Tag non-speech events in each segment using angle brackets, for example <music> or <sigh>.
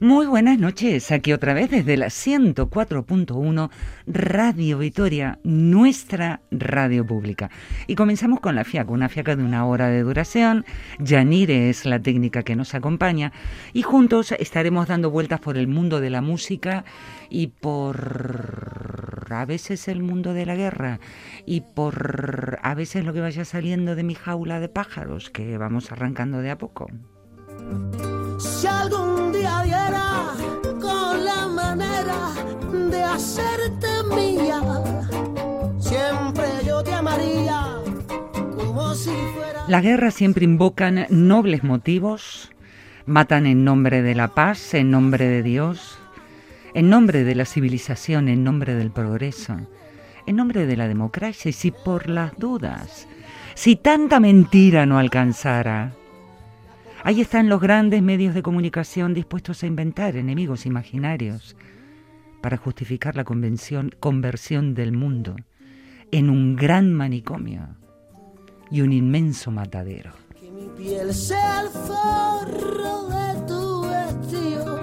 Muy buenas noches, aquí otra vez desde la 104.1 Radio Vitoria, nuestra radio pública. Y comenzamos con la fiaca, una fiaca de una hora de duración. Yanire es la técnica que nos acompaña y juntos estaremos dando vueltas por el mundo de la música y por a veces el mundo de la guerra y por a veces lo que vaya saliendo de mi jaula de pájaros que vamos arrancando de a poco. Hacerte mía, siempre yo te amaría como si. La guerra siempre invocan nobles motivos, matan en nombre de la paz, en nombre de Dios, en nombre de la civilización, en nombre del progreso, en nombre de la democracia y si por las dudas, si tanta mentira no alcanzara, Ahí están los grandes medios de comunicación dispuestos a inventar enemigos imaginarios para justificar la conversión del mundo en un gran manicomio y un inmenso matadero. Que mi piel sea el forro de tu vestido.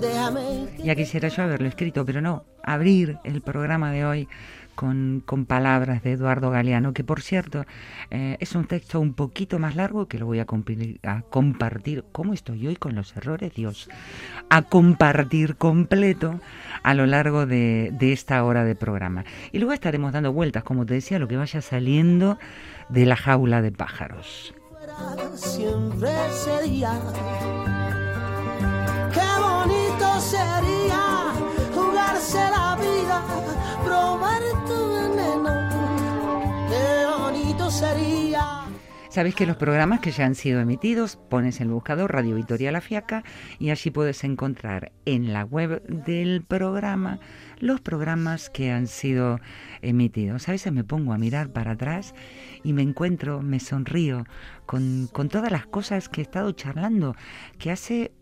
Déjame. Ya quisiera yo haberlo escrito, pero no, abrir el programa de hoy con, palabras de Eduardo Galeano, que por cierto eh, es un texto un poquito más largo que lo voy a, compartir. ¿Cómo estoy hoy con los errores? Dios. A compartir completo a lo largo de, esta hora de programa. Y luego estaremos dando vueltas, como te decía, lo que vaya saliendo de la jaula de pájaros. Sería. Qué bonito sería la vida, probar tu veneno. Qué bonito sería. Sabéis que los programas que ya han sido emitidos pones en el buscador Radio Victoria La Fiaca y allí puedes encontrar en la web del programa los programas que han sido emitidos. A veces me pongo a mirar para atrás y me encuentro, me sonrío con, con todas las cosas que he estado charlando, que hace...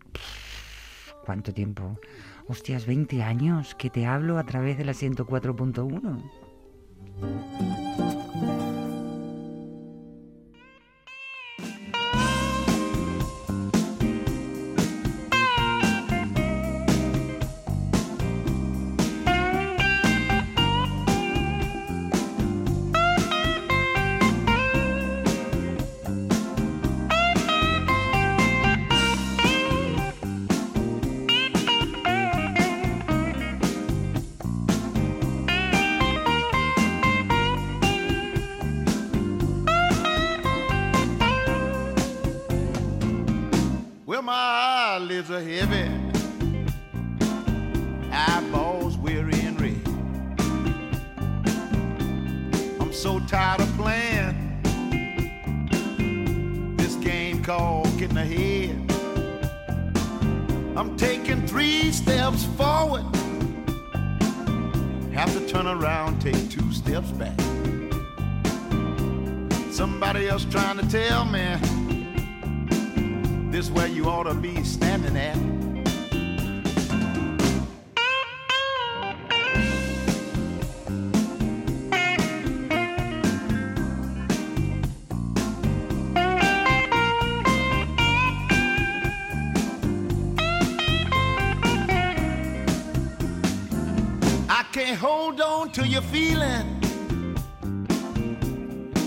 ¿Cuánto tiempo? Hostias, 20 años que te hablo a través de la 104.1. tired of playing this game called getting ahead. I'm taking three steps forward, have to turn around, take two steps back. Somebody else trying to tell me this where you ought to be standing at. Your feeling.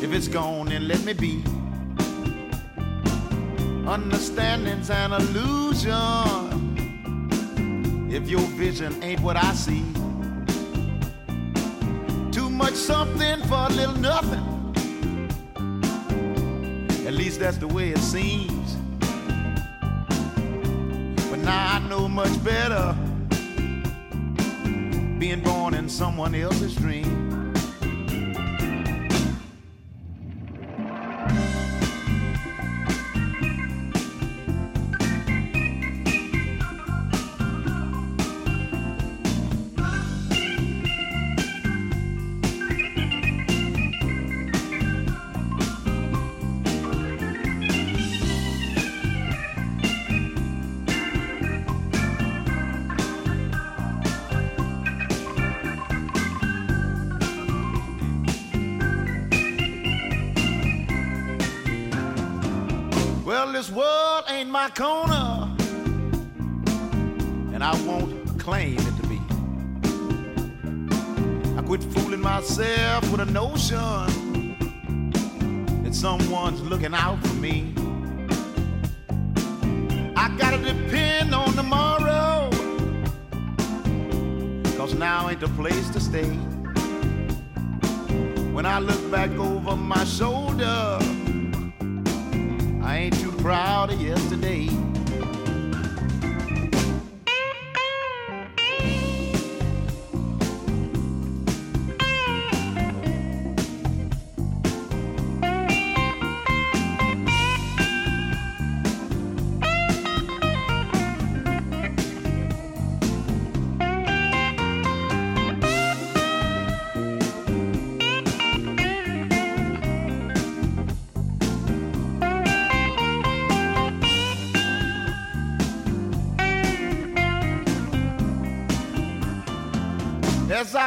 If it's gone, then let me be. Understanding's an illusion. If your vision ain't what I see, too much something for a little nothing. At least that's the way it seems. But now I know much better being born in someone else's dream. I won't claim it to be. I quit fooling myself with a notion that someone's looking out for me. I gotta depend on tomorrow, cause now ain't the place to stay. When I look back over my shoulder, I ain't too proud of yesterday.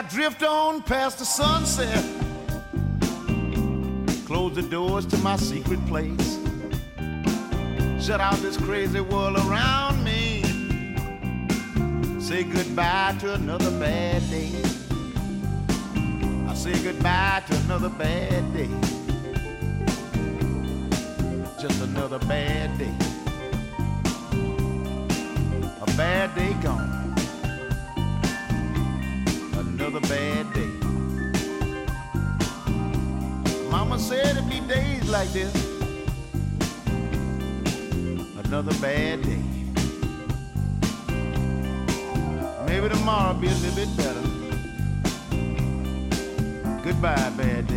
Drift on past the sunset, close the doors to my secret place, shut out this crazy world around me, say goodbye to another bad day. I say goodbye to another bad day, just another bad day, a bad day gone bad day. Mama said it'd be days like this. Another bad day. Maybe tomorrow will be a little bit better. Goodbye, bad day.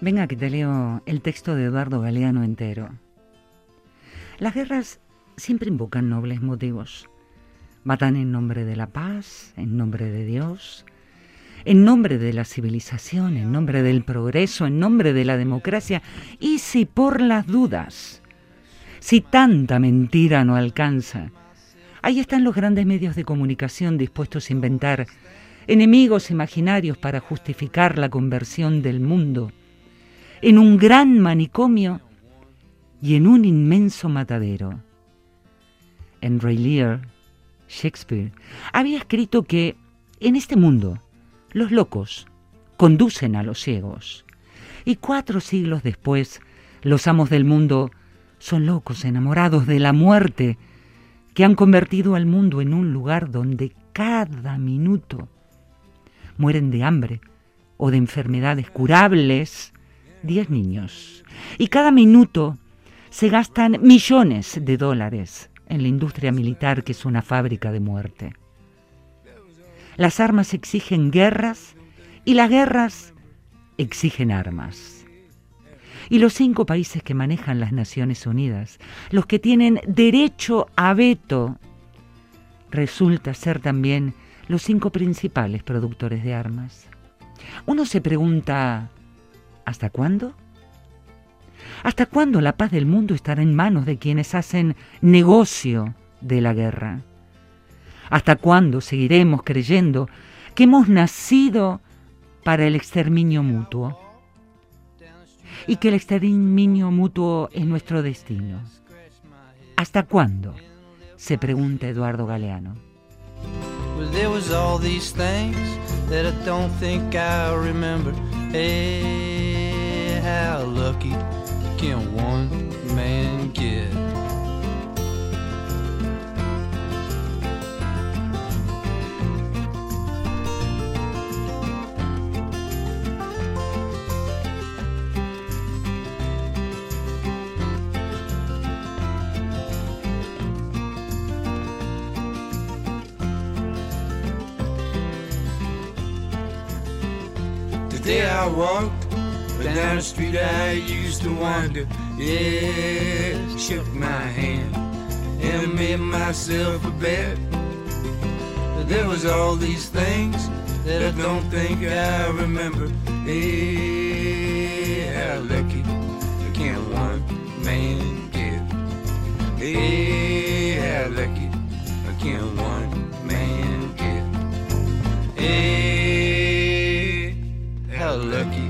Venga que te leo el texto de Eduardo Galeano entero. Las guerras siempre invocan nobles motivos. Matan en nombre de la paz, en nombre de Dios, en nombre de la civilización, en nombre del progreso, en nombre de la democracia, y si por las dudas, si tanta mentira no alcanza, ahí están los grandes medios de comunicación dispuestos a inventar enemigos imaginarios para justificar la conversión del mundo en un gran manicomio y en un inmenso matadero. Henry Lear, Shakespeare, había escrito que en este mundo los locos conducen a los ciegos. Y cuatro siglos después, los amos del mundo son locos enamorados de la muerte que han convertido al mundo en un lugar donde cada minuto mueren de hambre o de enfermedades curables diez niños. Y cada minuto se gastan millones de dólares en la industria militar que es una fábrica de muerte. Las armas exigen guerras y las guerras exigen armas. Y los cinco países que manejan las Naciones Unidas, los que tienen derecho a veto, resulta ser también los cinco principales productores de armas. Uno se pregunta, ¿hasta cuándo? ¿Hasta cuándo la paz del mundo estará en manos de quienes hacen negocio de la guerra? ¿Hasta cuándo seguiremos creyendo que hemos nacido para el exterminio mutuo? Y que el exterminio mutuo es nuestro destino. ¿Hasta cuándo? Se pregunta Eduardo Galeano. How lucky can one man get? Today I walked But down the street I used to wander, yeah, shook my hand and made myself a bet. But there was all these things that I don't think I remember. Hey, how lucky I can't one man get? Hey, how lucky I can't one man get? Hey, lucky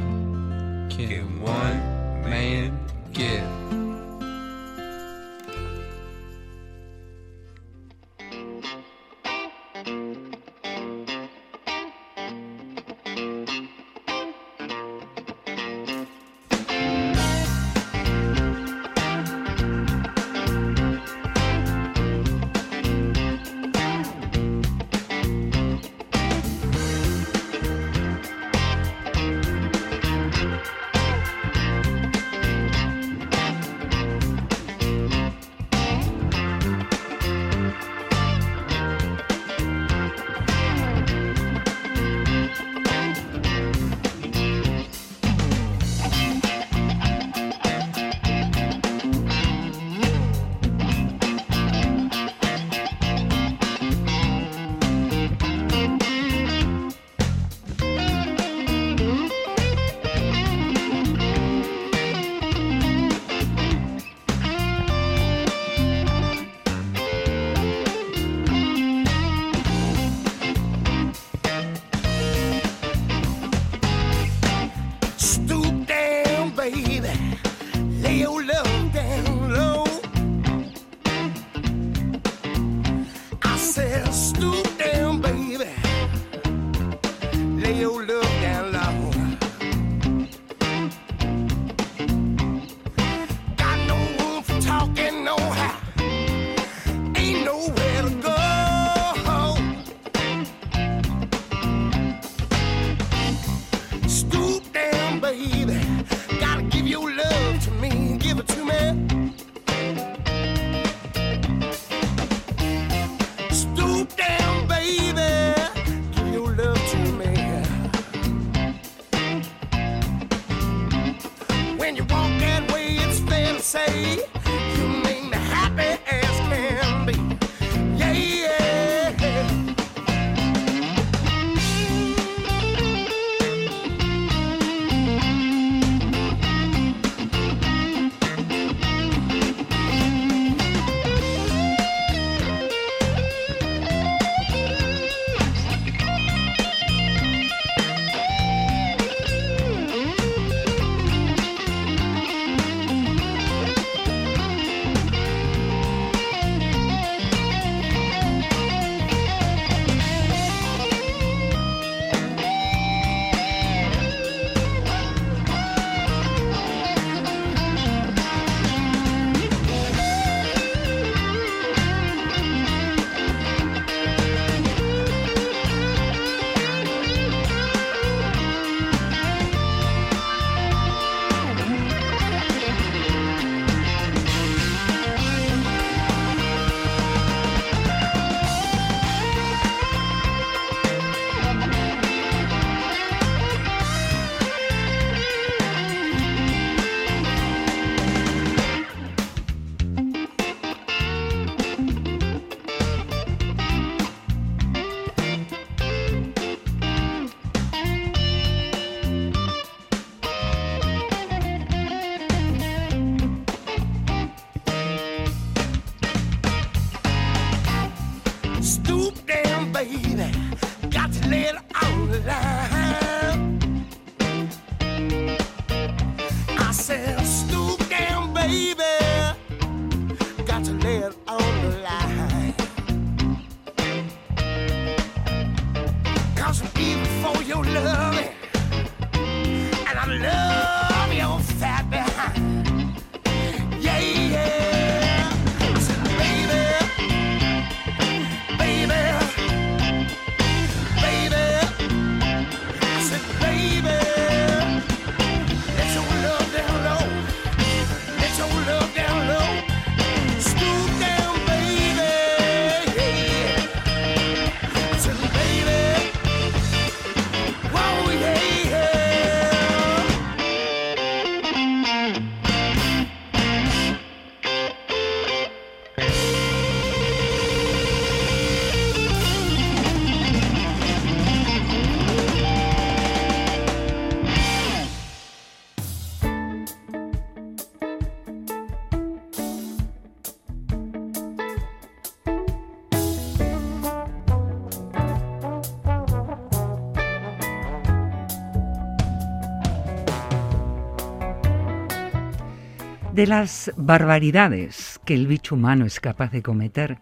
de las barbaridades que el bicho humano es capaz de cometer.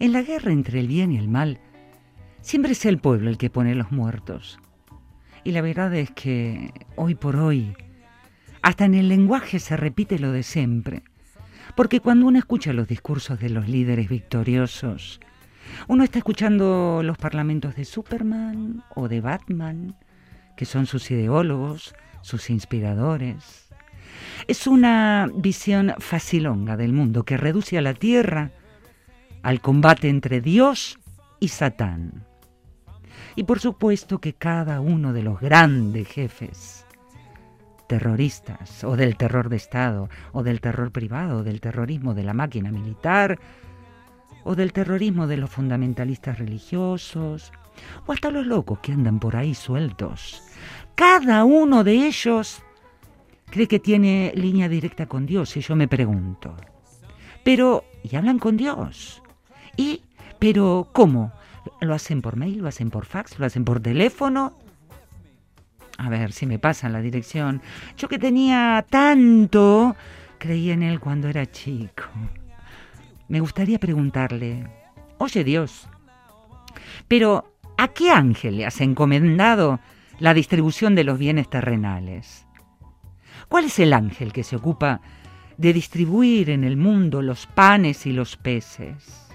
En la guerra entre el bien y el mal, siempre es el pueblo el que pone los muertos. Y la verdad es que hoy por hoy, hasta en el lenguaje se repite lo de siempre. Porque cuando uno escucha los discursos de los líderes victoriosos, uno está escuchando los parlamentos de Superman o de Batman, que son sus ideólogos, sus inspiradores. Es una visión facilonga del mundo que reduce a la tierra al combate entre Dios y Satán. Y por supuesto que cada uno de los grandes jefes terroristas, o del terror de Estado, o del terror privado, o del terrorismo de la máquina militar, o del terrorismo de los fundamentalistas religiosos, o hasta los locos que andan por ahí sueltos. Cada uno de ellos cree que tiene línea directa con Dios, y yo me pregunto, pero, ¿y hablan con Dios? ¿Y, pero, cómo? ¿Lo hacen por mail? ¿Lo hacen por fax? ¿Lo hacen por teléfono? A ver si me pasan la dirección. Yo que tenía tanto, creí en él cuando era chico. Me gustaría preguntarle, oye Dios, pero ¿a qué ángel le has encomendado la distribución de los bienes terrenales? ¿Cuál es el ángel que se ocupa de distribuir en el mundo los panes y los peces?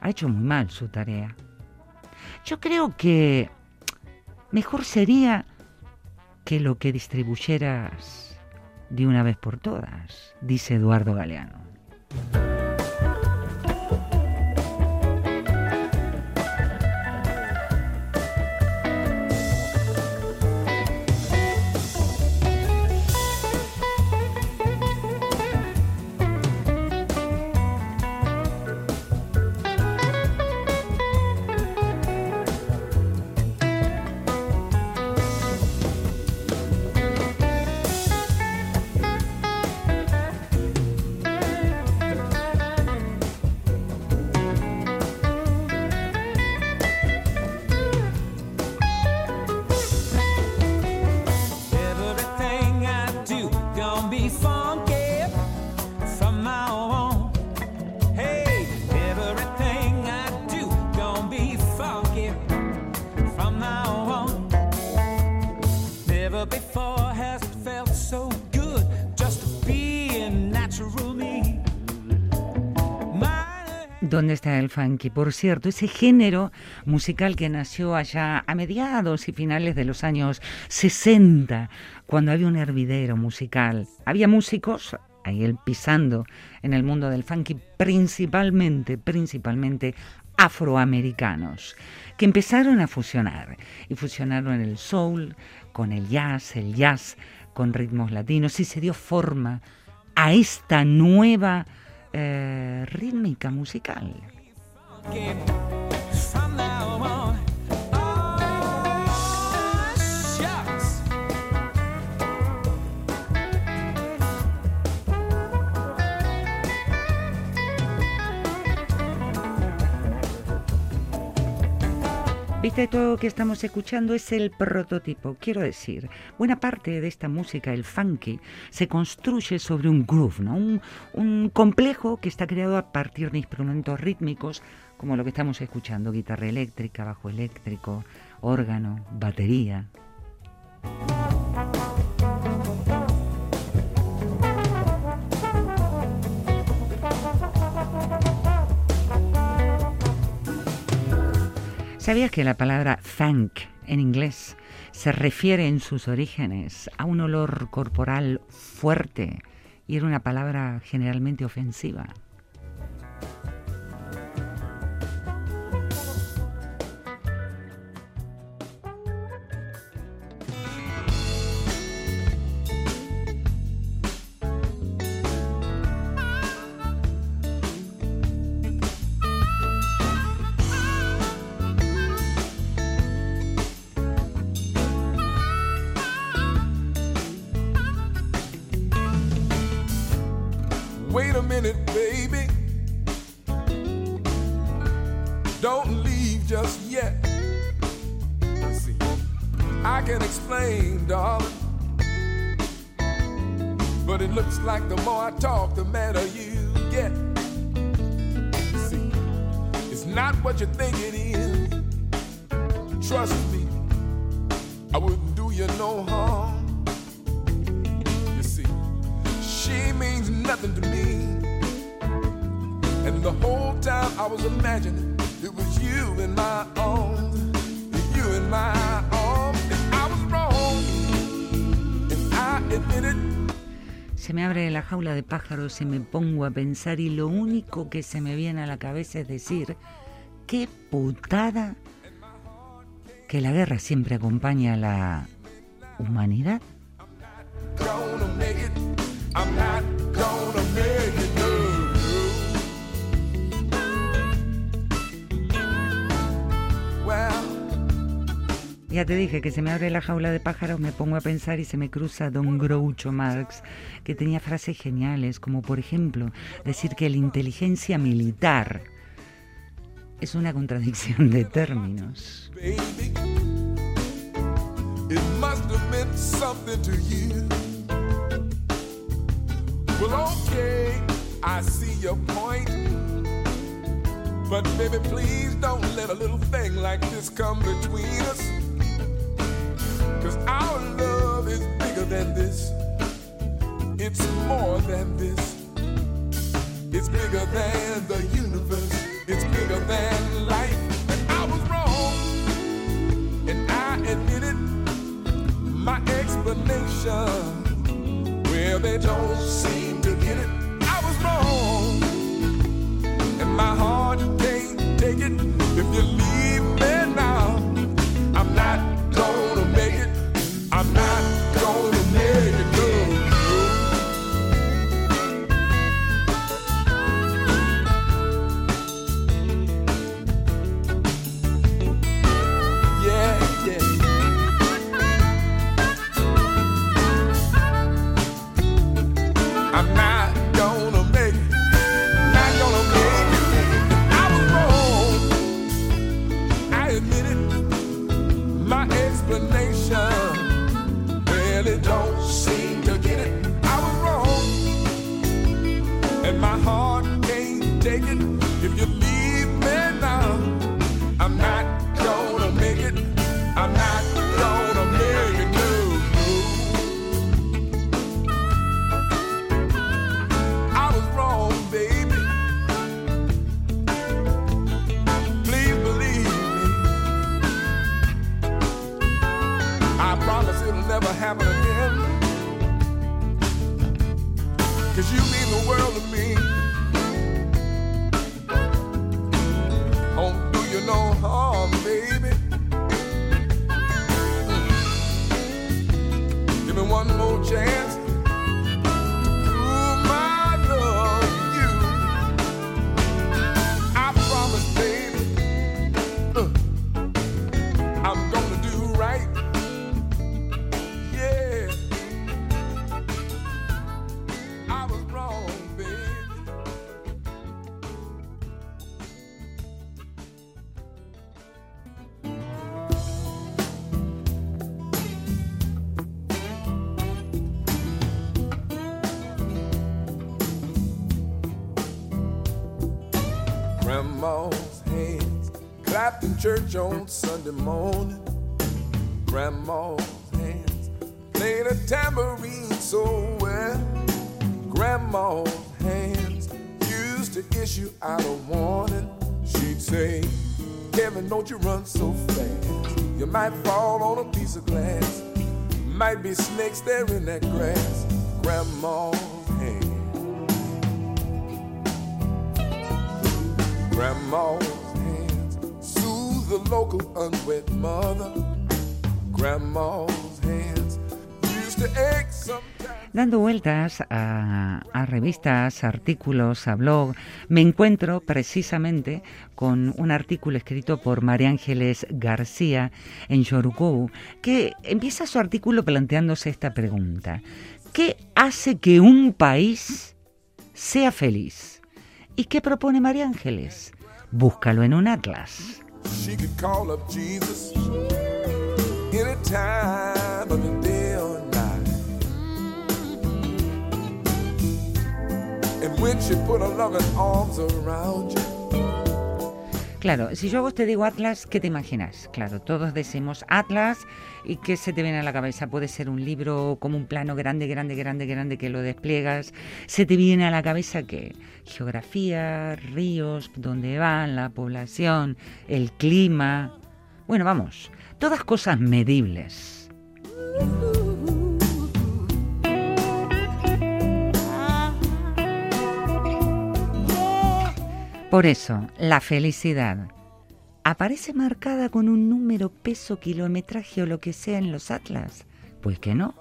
Ha hecho muy mal su tarea. Yo creo que mejor sería que lo que distribuyeras de una vez por todas, dice Eduardo Galeano. ¿Dónde está el funky? Por cierto, ese género musical que nació allá a mediados y finales de los años 60, cuando había un hervidero musical. Había músicos ahí él pisando en el mundo del funky, principalmente, principalmente afroamericanos, que empezaron a fusionar. Y fusionaron el soul con el jazz, el jazz con ritmos latinos, y se dio forma a esta nueva eh, rítmica musical. Viste, todo lo que estamos escuchando es el prototipo. Quiero decir, buena parte de esta música, el funky, se construye sobre un groove, ¿no? Un, un complejo que está creado a partir de instrumentos rítmicos, como lo que estamos escuchando, guitarra eléctrica, bajo eléctrico, órgano, batería. ¿Sabías que la palabra thank en inglés se refiere en sus orígenes a un olor corporal fuerte y era una palabra generalmente ofensiva? Baby. Don't leave just yet. See, I can explain, darling. But it looks like the more I talk, de pájaros y me pongo a pensar y lo único que se me viene a la cabeza es decir, qué putada que la guerra siempre acompaña a la humanidad. Ya te dije que se me abre la jaula de pájaros, me pongo a pensar y se me cruza Don Groucho Marx, que tenía frases geniales, como por ejemplo decir que la inteligencia militar es una contradicción de términos. But baby, please don't let a little thing like this come between us. This. It's more than this. It's bigger than the universe. It's bigger than life. And I was wrong. And I admit it. My explanation. Well, they don't seem to get it. I was wrong. And my heart can't take it. If you leave church on Sunday morning. Grandma's hands played a tambourine so well. Grandma's hands used to issue out a warning. She'd say, Kevin, don't you run so fast. You might fall on a piece of glass. Might be snakes there in that grass. Grandma's hands. Grandma's the local unwed mother. Grandma's hands. Dando vueltas a, a revistas, artículos, a blog, me encuentro precisamente con un artículo escrito por María Ángeles García en Yorucou, que empieza su artículo planteándose esta pregunta. ¿Qué hace que un país sea feliz? ¿Y qué propone María Ángeles? Búscalo en un atlas. She could call up Jesus any time of the day or night. And when she put her loving arms around you, Claro, si yo a vos te digo Atlas, ¿qué te imaginas? Claro, todos decimos Atlas y ¿qué se te viene a la cabeza? Puede ser un libro como un plano grande, grande, grande, grande que lo despliegas. ¿Se te viene a la cabeza qué? Geografía, ríos, dónde van, la población, el clima. Bueno, vamos, todas cosas medibles. Por eso, la felicidad aparece marcada con un número, peso, kilometraje o lo que sea en los atlas. Pues que no.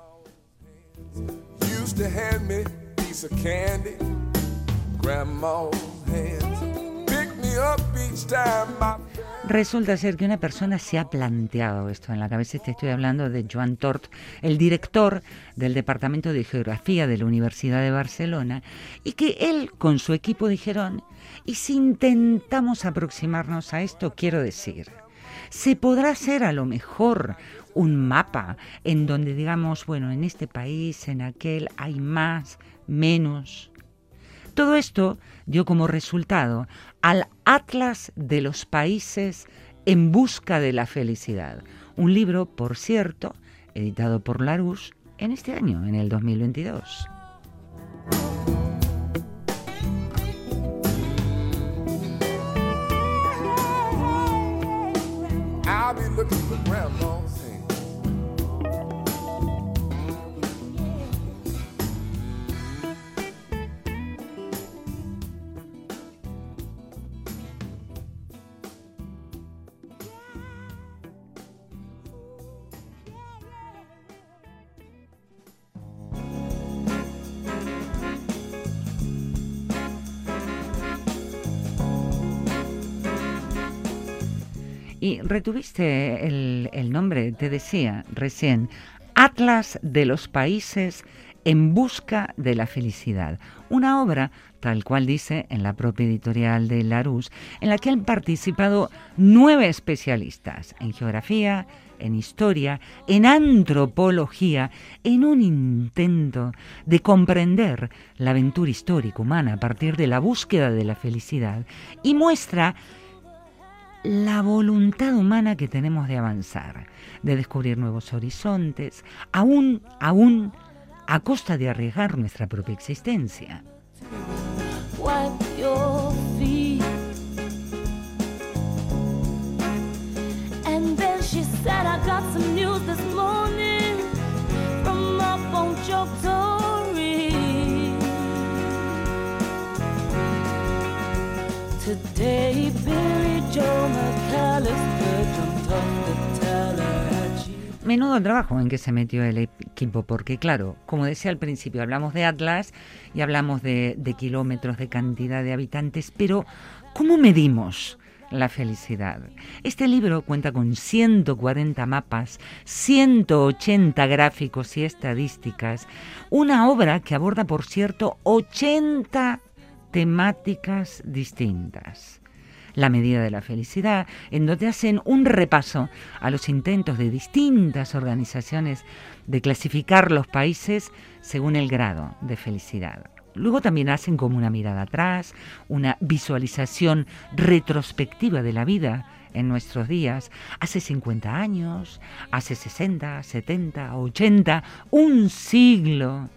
Resulta ser que una persona se ha planteado esto en la cabeza. Te estoy hablando de Joan Tort, el director del Departamento de Geografía de la Universidad de Barcelona, y que él con su equipo dijeron, ¿y si intentamos aproximarnos a esto? Quiero decir, ¿se podrá hacer a lo mejor un mapa en donde digamos, bueno, en este país, en aquel hay más, menos? Todo esto dio como resultado al Atlas de los Países en Busca de la Felicidad, un libro, por cierto, editado por Larousse en este año, en el 2022. I'll be looking for grandma's Y retuviste el, nombre, te decía recién, Atlas de los Países en Busca de la Felicidad. Una obra, tal cual dice en la propia editorial de Larousse, en la que han participado nueve especialistas en geografía, en historia, en antropología, en un intento de comprender la aventura histórica humana a partir de la búsqueda de la felicidad y muestra la voluntad humana que tenemos de avanzar, de descubrir nuevos horizontes, aún, aún a costa de arriesgar nuestra propia existencia. Today, Menudo trabajo en que se metió el equipo, porque claro, como decía al principio, hablamos de Atlas y hablamos de, de kilómetros, de cantidad de habitantes, pero ¿cómo medimos? la felicidad. Este libro cuenta con 140 mapas, 180 gráficos y estadísticas, una obra que aborda, por cierto, 80 temáticas distintas. La medida de la felicidad, en donde hacen un repaso a los intentos de distintas organizaciones de clasificar los países según el grado de felicidad. Luego también hacen como una mirada atrás, una visualización retrospectiva de la vida en nuestros días, hace 50 años, hace 60, 70, 80, un siglo,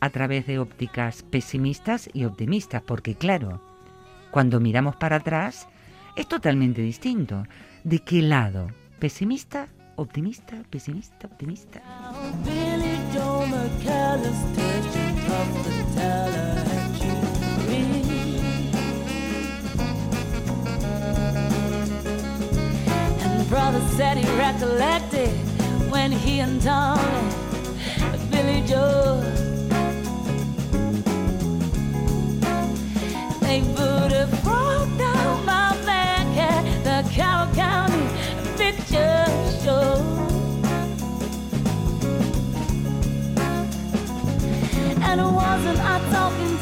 a través de ópticas pesimistas y optimistas, porque claro, cuando miramos para atrás es totalmente distinto. ¿De qué lado? ¿Pesimista? ¿Optimista? ¿Pesimista? ¿Optimista? Brother said he recollected when he and Joe, they put a frog down my back at the Carroll County Picture Show. And wasn't I talking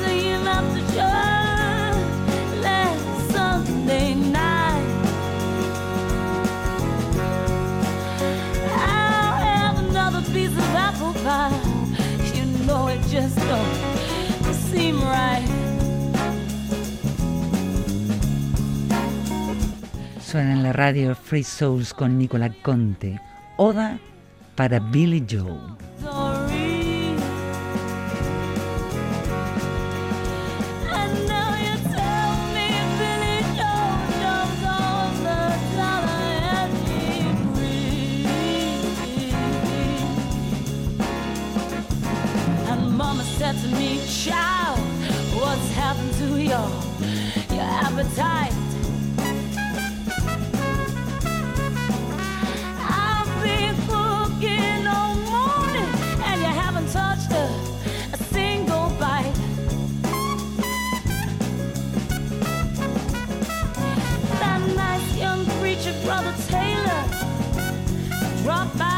en la radio Free Souls con Nicola Conte. Oda para Billy Joe. Brother Taylor, dropped by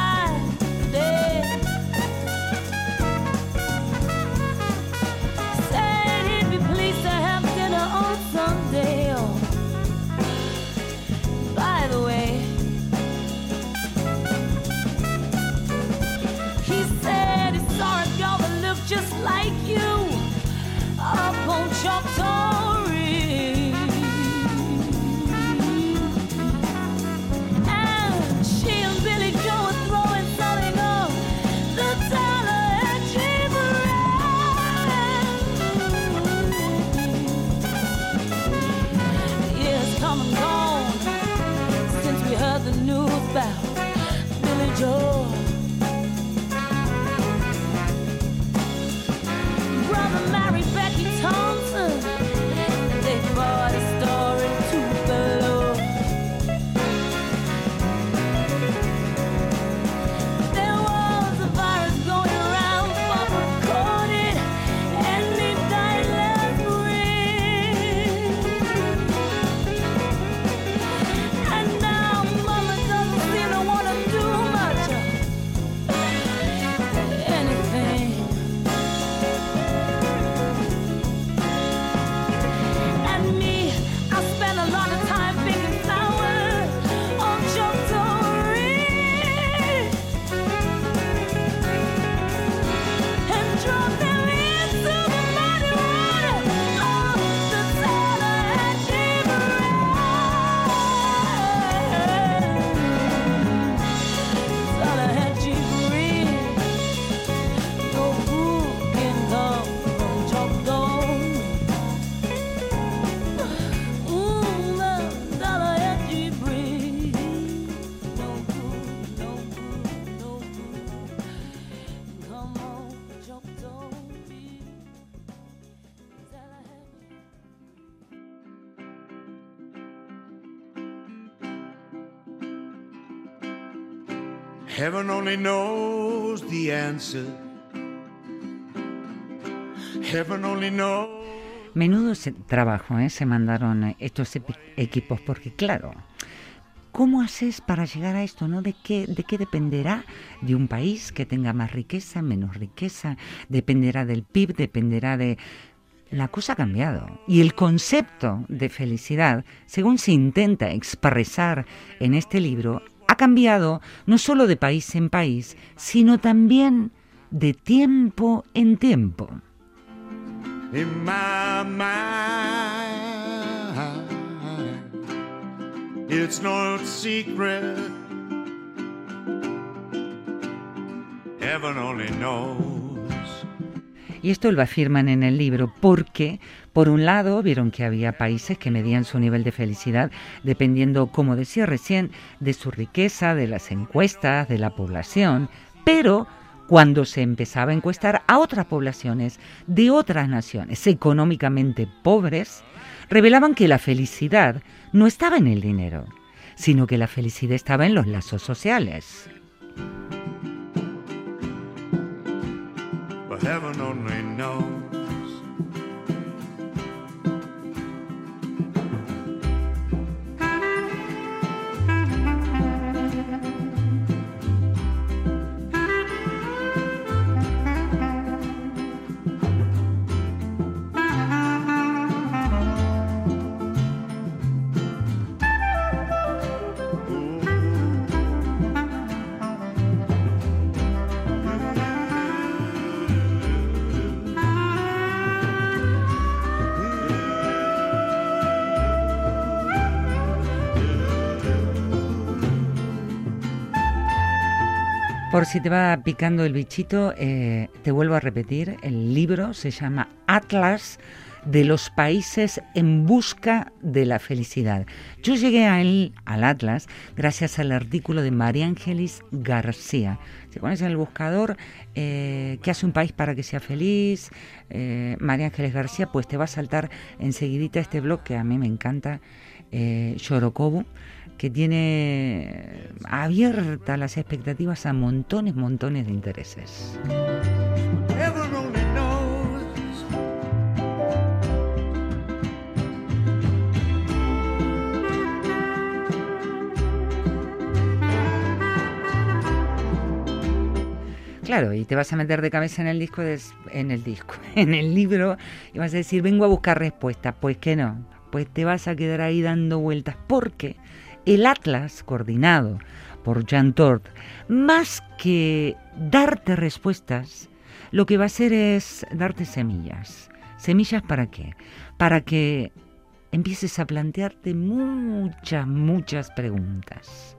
Heaven only knows the answer. Heaven only knows. Menudo trabajo, ¿eh? se mandaron eh, estos equipos, porque claro, ¿cómo haces para llegar a esto? ¿no? ¿De, qué, ¿De qué dependerá de un país que tenga más riqueza, menos riqueza? ¿Dependerá del PIB? ¿Dependerá de...? La cosa ha cambiado y el concepto de felicidad, según se intenta expresar en este libro, cambiado no solo de país en país, sino también de tiempo en tiempo. in my mind. It's no secret. Heaven only knows. Y esto lo afirman en el libro porque, por un lado, vieron que había países que medían su nivel de felicidad dependiendo, como decía recién, de su riqueza, de las encuestas, de la población, pero cuando se empezaba a encuestar a otras poblaciones de otras naciones económicamente pobres, revelaban que la felicidad no estaba en el dinero, sino que la felicidad estaba en los lazos sociales. Por si te va picando el bichito, eh, te vuelvo a repetir, el libro se llama Atlas de los países en busca de la felicidad. Yo llegué a él, al Atlas, gracias al artículo de María Ángelis García. Si pones en el buscador eh, qué hace un país para que sea feliz, eh, María Ángeles García, pues te va a saltar enseguidita este blog que a mí me encanta, eh, Yorokobu, que tiene abiertas las expectativas a montones, montones de intereses. Claro, y te vas a meter de cabeza en el disco, des- en el disco, <laughs> en el libro, y vas a decir, vengo a buscar respuestas. Pues que no, pues te vas a quedar ahí dando vueltas, porque el Atlas, coordinado por Jan Tort, más que darte respuestas, lo que va a hacer es darte semillas. ¿Semillas para qué? Para que empieces a plantearte muchas, muchas preguntas.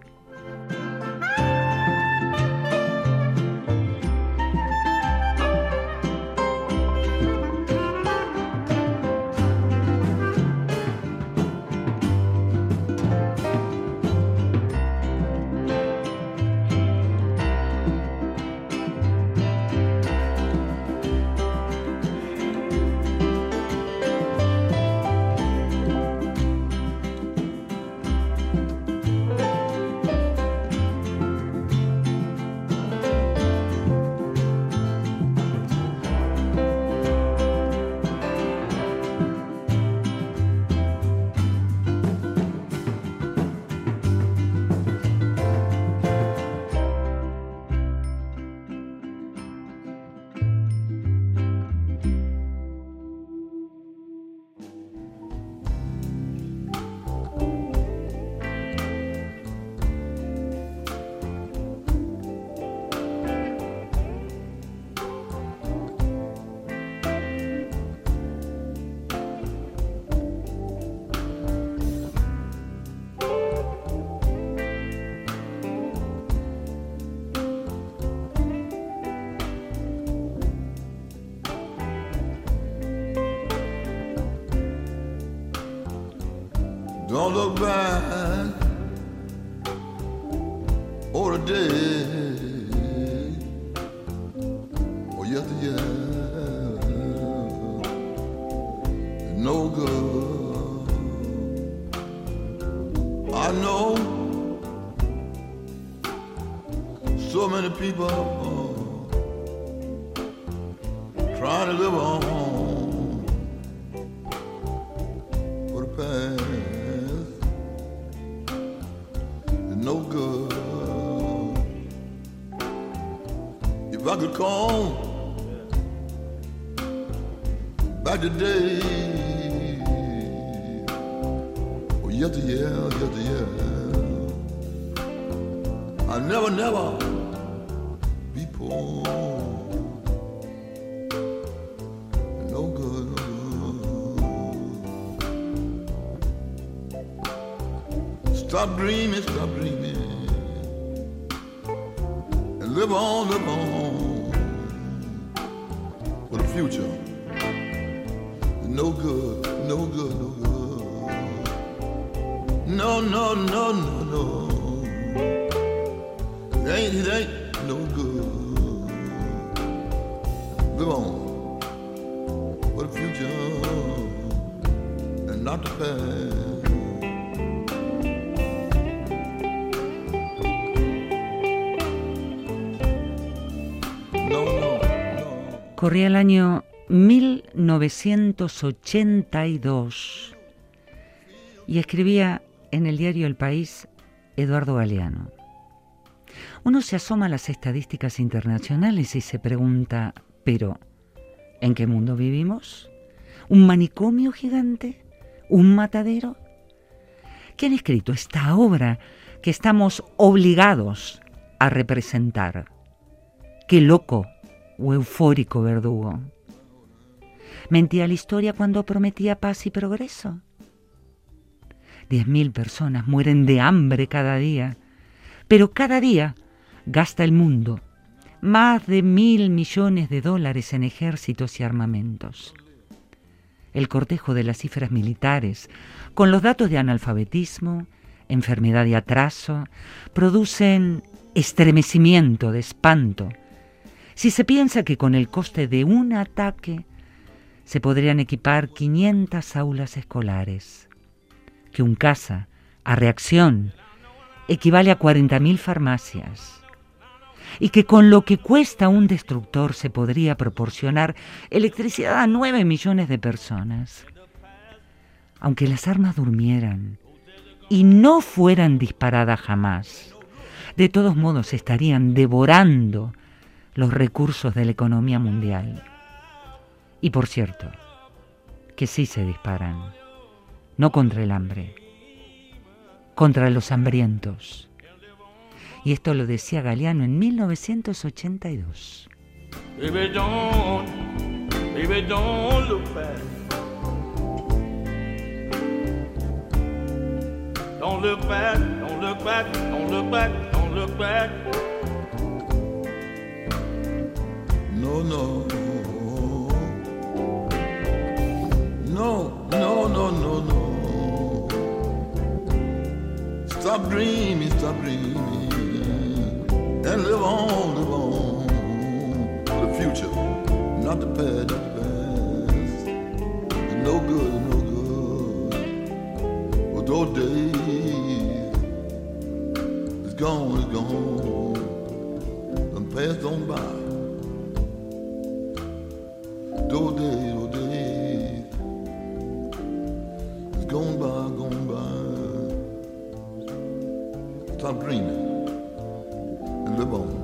Don't look could call back the day, oh yesteryear, yesteryear, I never, never be poor. No good, no good. Stop dreaming, stop dreaming. And live on, live on. El año 1982 y escribía en el diario El País Eduardo Galeano. Uno se asoma a las estadísticas internacionales y se pregunta, pero ¿en qué mundo vivimos? ¿Un manicomio gigante? ¿Un matadero? ¿Qué han escrito esta obra que estamos obligados a representar? Qué loco o eufórico verdugo. ¿Mentía la historia cuando prometía paz y progreso? Diez mil personas mueren de hambre cada día, pero cada día gasta el mundo más de mil millones de dólares en ejércitos y armamentos. El cortejo de las cifras militares, con los datos de analfabetismo, enfermedad y atraso, producen estremecimiento de espanto si se piensa que con el coste de un ataque se podrían equipar 500 aulas escolares, que un caza a reacción equivale a 40.000 farmacias, y que con lo que cuesta un destructor se podría proporcionar electricidad a 9 millones de personas. Aunque las armas durmieran y no fueran disparadas jamás, de todos modos estarían devorando los recursos de la economía mundial. Y por cierto, que sí se disparan, no contra el hambre, contra los hambrientos. Y esto lo decía Galeano en 1982. Baby, don't, look back. Don't look back, don't. No, no. No, no, no, no, no. Stop dreaming, stop dreaming. And live on, live on. The future, not the past, not the past. No good, no good. But those days, it's gone, it's gone. Passed on by. Those days, those days, it's gone by, gone by. Dreaming and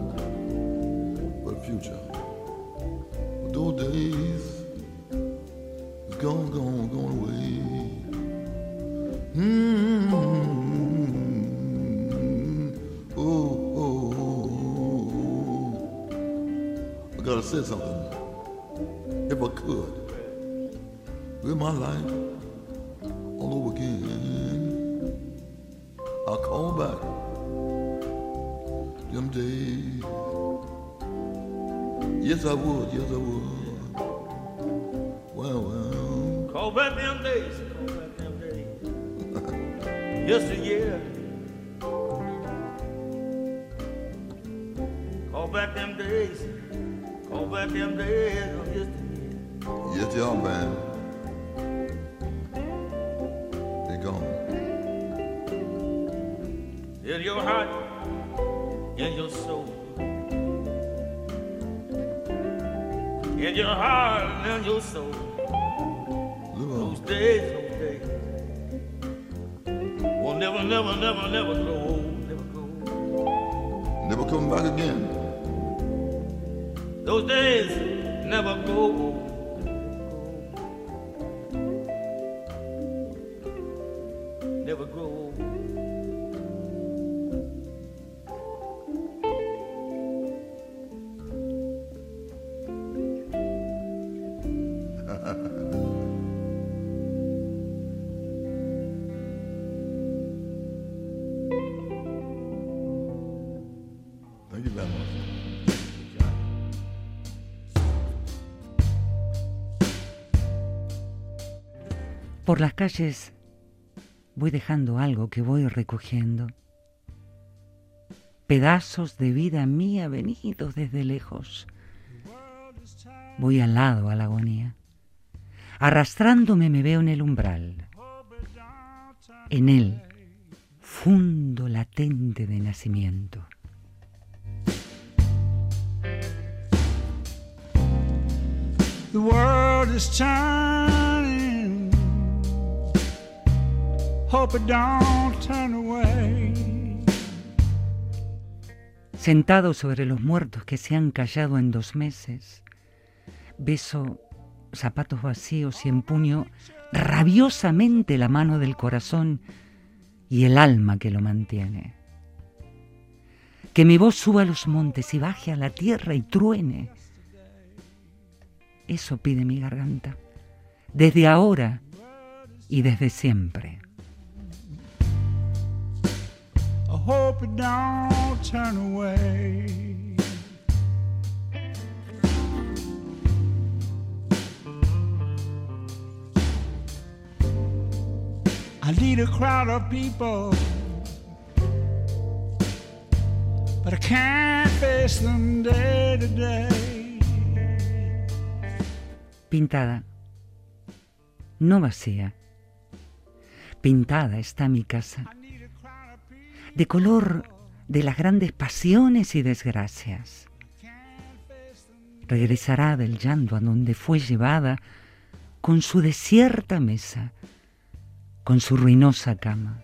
heart and in your soul. Por las calles voy dejando algo que voy recogiendo. Pedazos de vida mía venidos desde lejos. Voy al lado a la agonía. Arrastrándome me veo en el umbral. En él, fundo latente de nacimiento. The world is turning. Hope it don't turn away. Sentado sobre los muertos que se han callado en dos meses, beso zapatos vacíos y empuño rabiosamente la mano del corazón y el alma que lo mantiene. Que mi voz suba a los montes y baje a la tierra y truene. Eso pide mi garganta, desde ahora y desde siempre. I hope it don't turn away. I lead a crowd of people, but I can't face them day to day. Pintada, no vacía. Pintada está mi casa, de color de las grandes pasiones y desgracias. Regresará del llanto a donde fue llevada con su desierta mesa, con su ruinosa cama.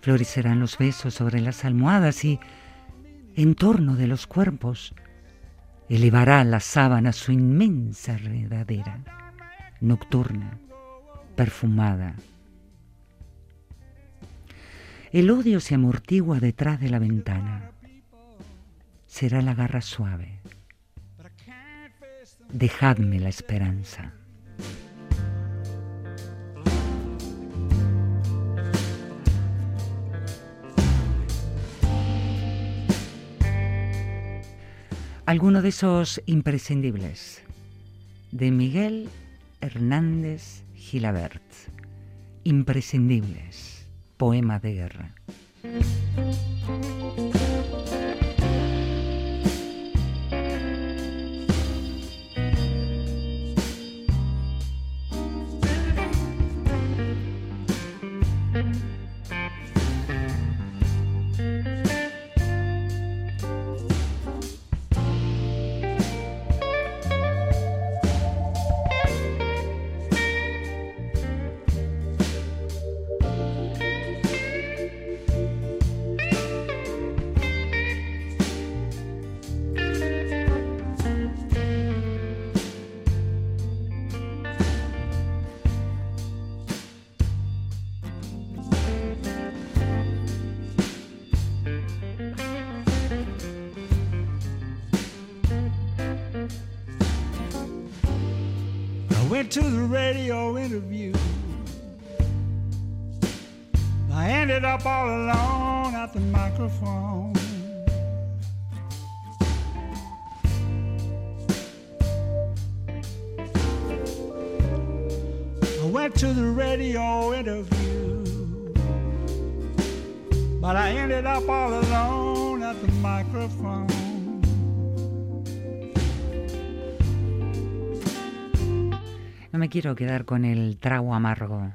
Florecerán los besos sobre las almohadas y, en torno de los cuerpos, elevará la sábana su inmensa enredadera, nocturna, perfumada. El odio se amortigua detrás de la ventana. Será la garra suave. Dejadme la esperanza. Alguno de esos imprescindibles de Miguel Hernández Gilabert. Imprescindibles. Poema de guerra. To the radio interview, but I ended up all alone at the microphone. No me quiero quedar con el trago amargo.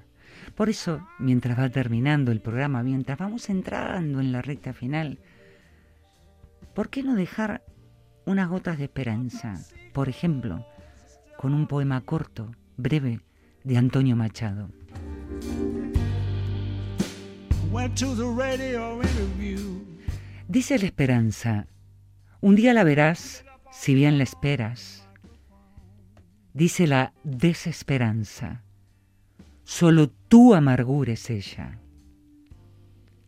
Por eso, mientras va terminando el programa, mientras vamos entrando en la recta final, ¿por qué no dejar unas gotas de esperanza? Por ejemplo, con un poema corto, breve, de Antonio Machado. Dice la esperanza, un día la verás si bien la esperas. Dice la desesperanza, solo tu amargura es ella.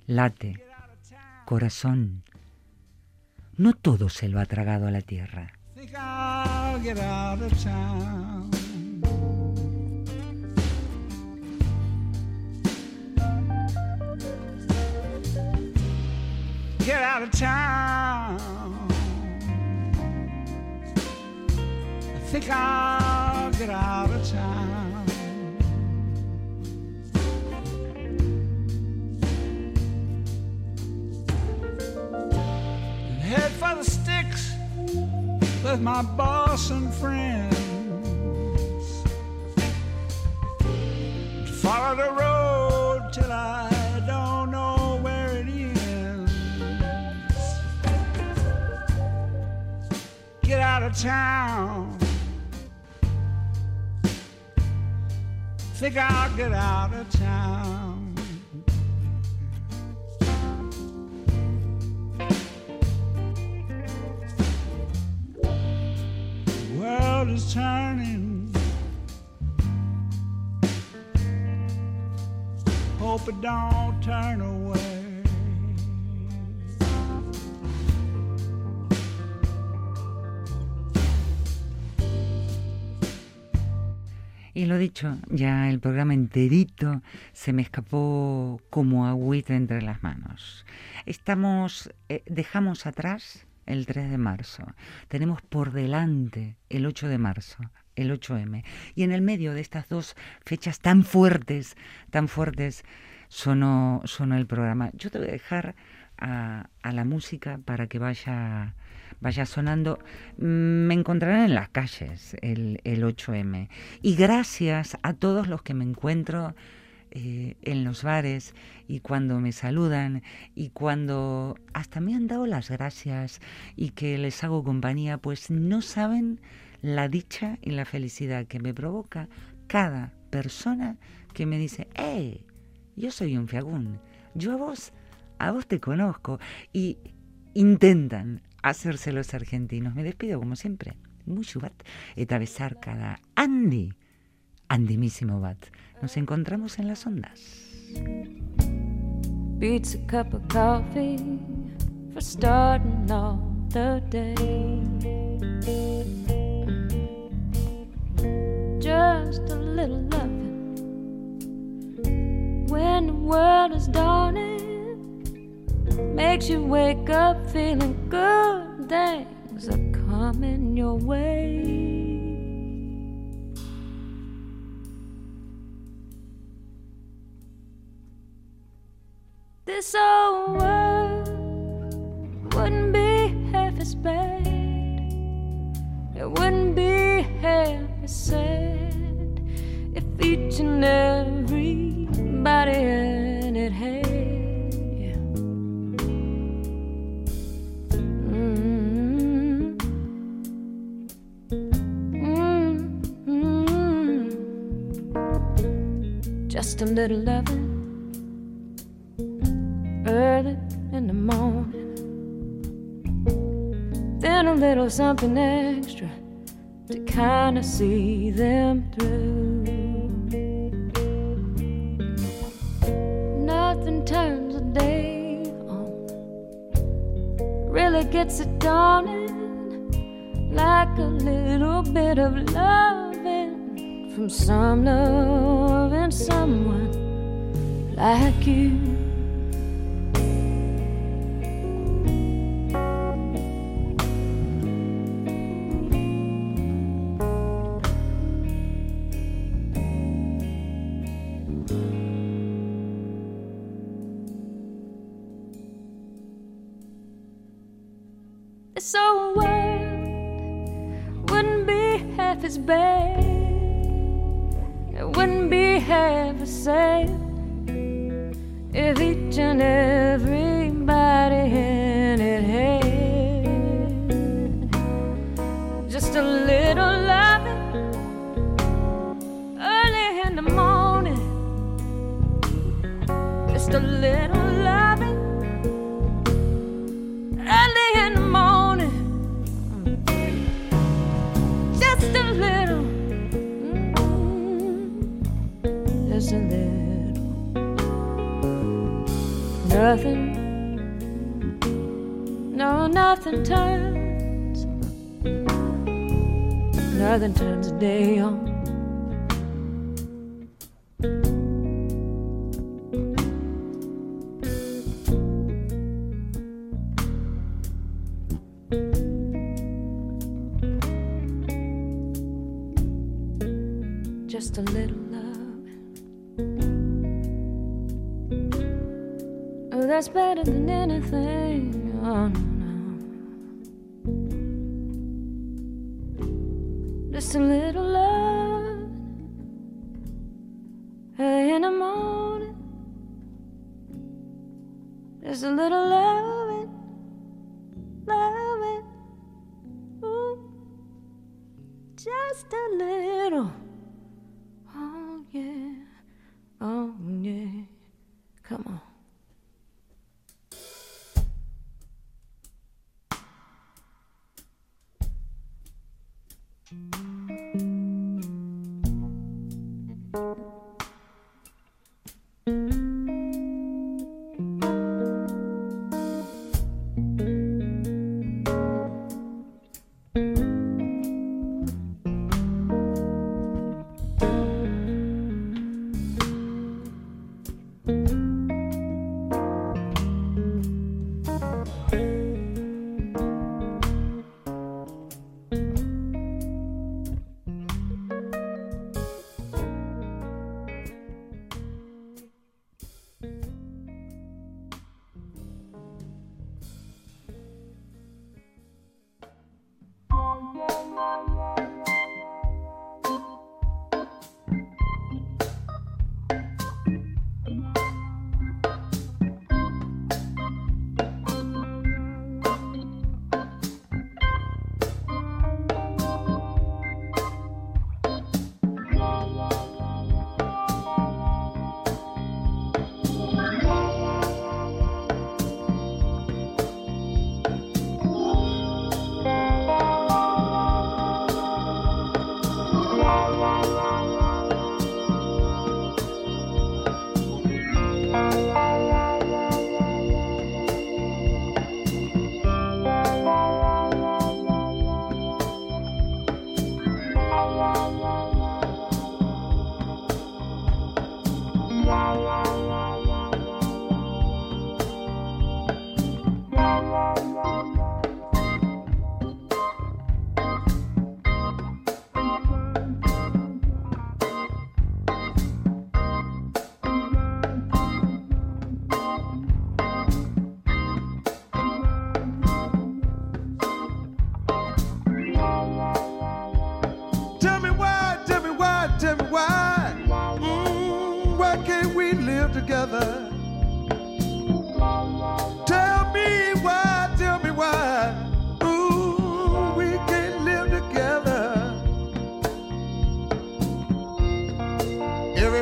Late, corazón, no todo se lo ha tragado a la tierra. Get out of town. I think I'll get out of town. And head for the sticks with my boss and friends. Follow the road town. Think I'll get out of town. The world is turning. Hope it don't turn away. Y lo dicho, ya el programa enterito se me escapó como agüita entre las manos. Estamos, eh, dejamos atrás el 3 de marzo. Tenemos por delante el 8 de marzo, el 8M. Y en el medio de estas dos fechas tan fuertes, tan fuertes, sonó, sonó el programa. Yo te voy a dejar a, a la música para que vaya vaya sonando, mm, me encontrarán en las calles el, el 8M. Y gracias a todos los que me encuentro eh, en los bares y cuando me saludan y cuando hasta me han dado las gracias y que les hago compañía, pues no saben la dicha y la felicidad que me provoca cada persona que me dice, ¡eh! Yo soy un fiagún, yo a vos, a vos te conozco y intentan hacerse los argentinos. Me despido como siempre. Mucho bat. Eta besar cada Andy. Andimísimo bat. Nos encontramos en las ondas. Beats a cup of coffee for starting off the day. Just a little loving when the world is dawning makes you wake up feeling good. Things are coming your way. This old world wouldn't be half as bad. It wouldn't be half as sad if each and everybody A little loving early in the morning. Then a little something extra to kind of see them through. Nothing turns a day on, really gets it dawning like a little bit of loving from some and someone like you. Just a little loving early in the morning. Just a little, mm, just a little. Nothing, no, nothing turns, nothing turns a day on.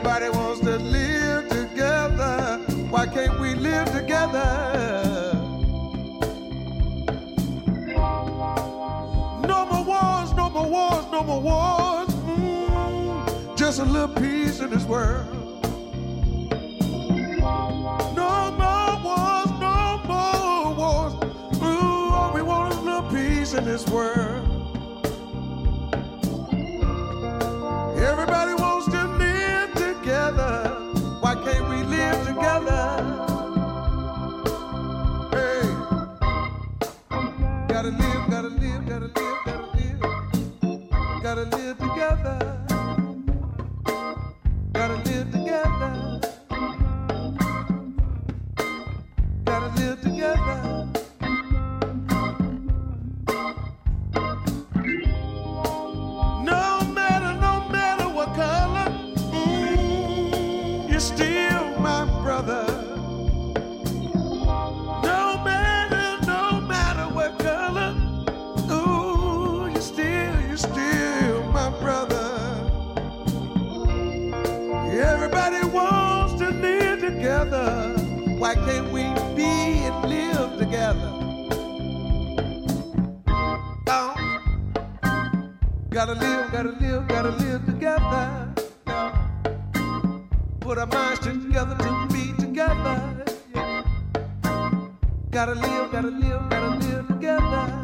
Everybody wants to live together. Why can't we live together? No more wars, no more wars, no more wars. Mm, just a little peace in this world. No more wars, no more wars. Ooh, all we want is a little peace in this world. Gotta live, gotta live, gotta live together. Put our minds together to be together. Gotta live, gotta live, gotta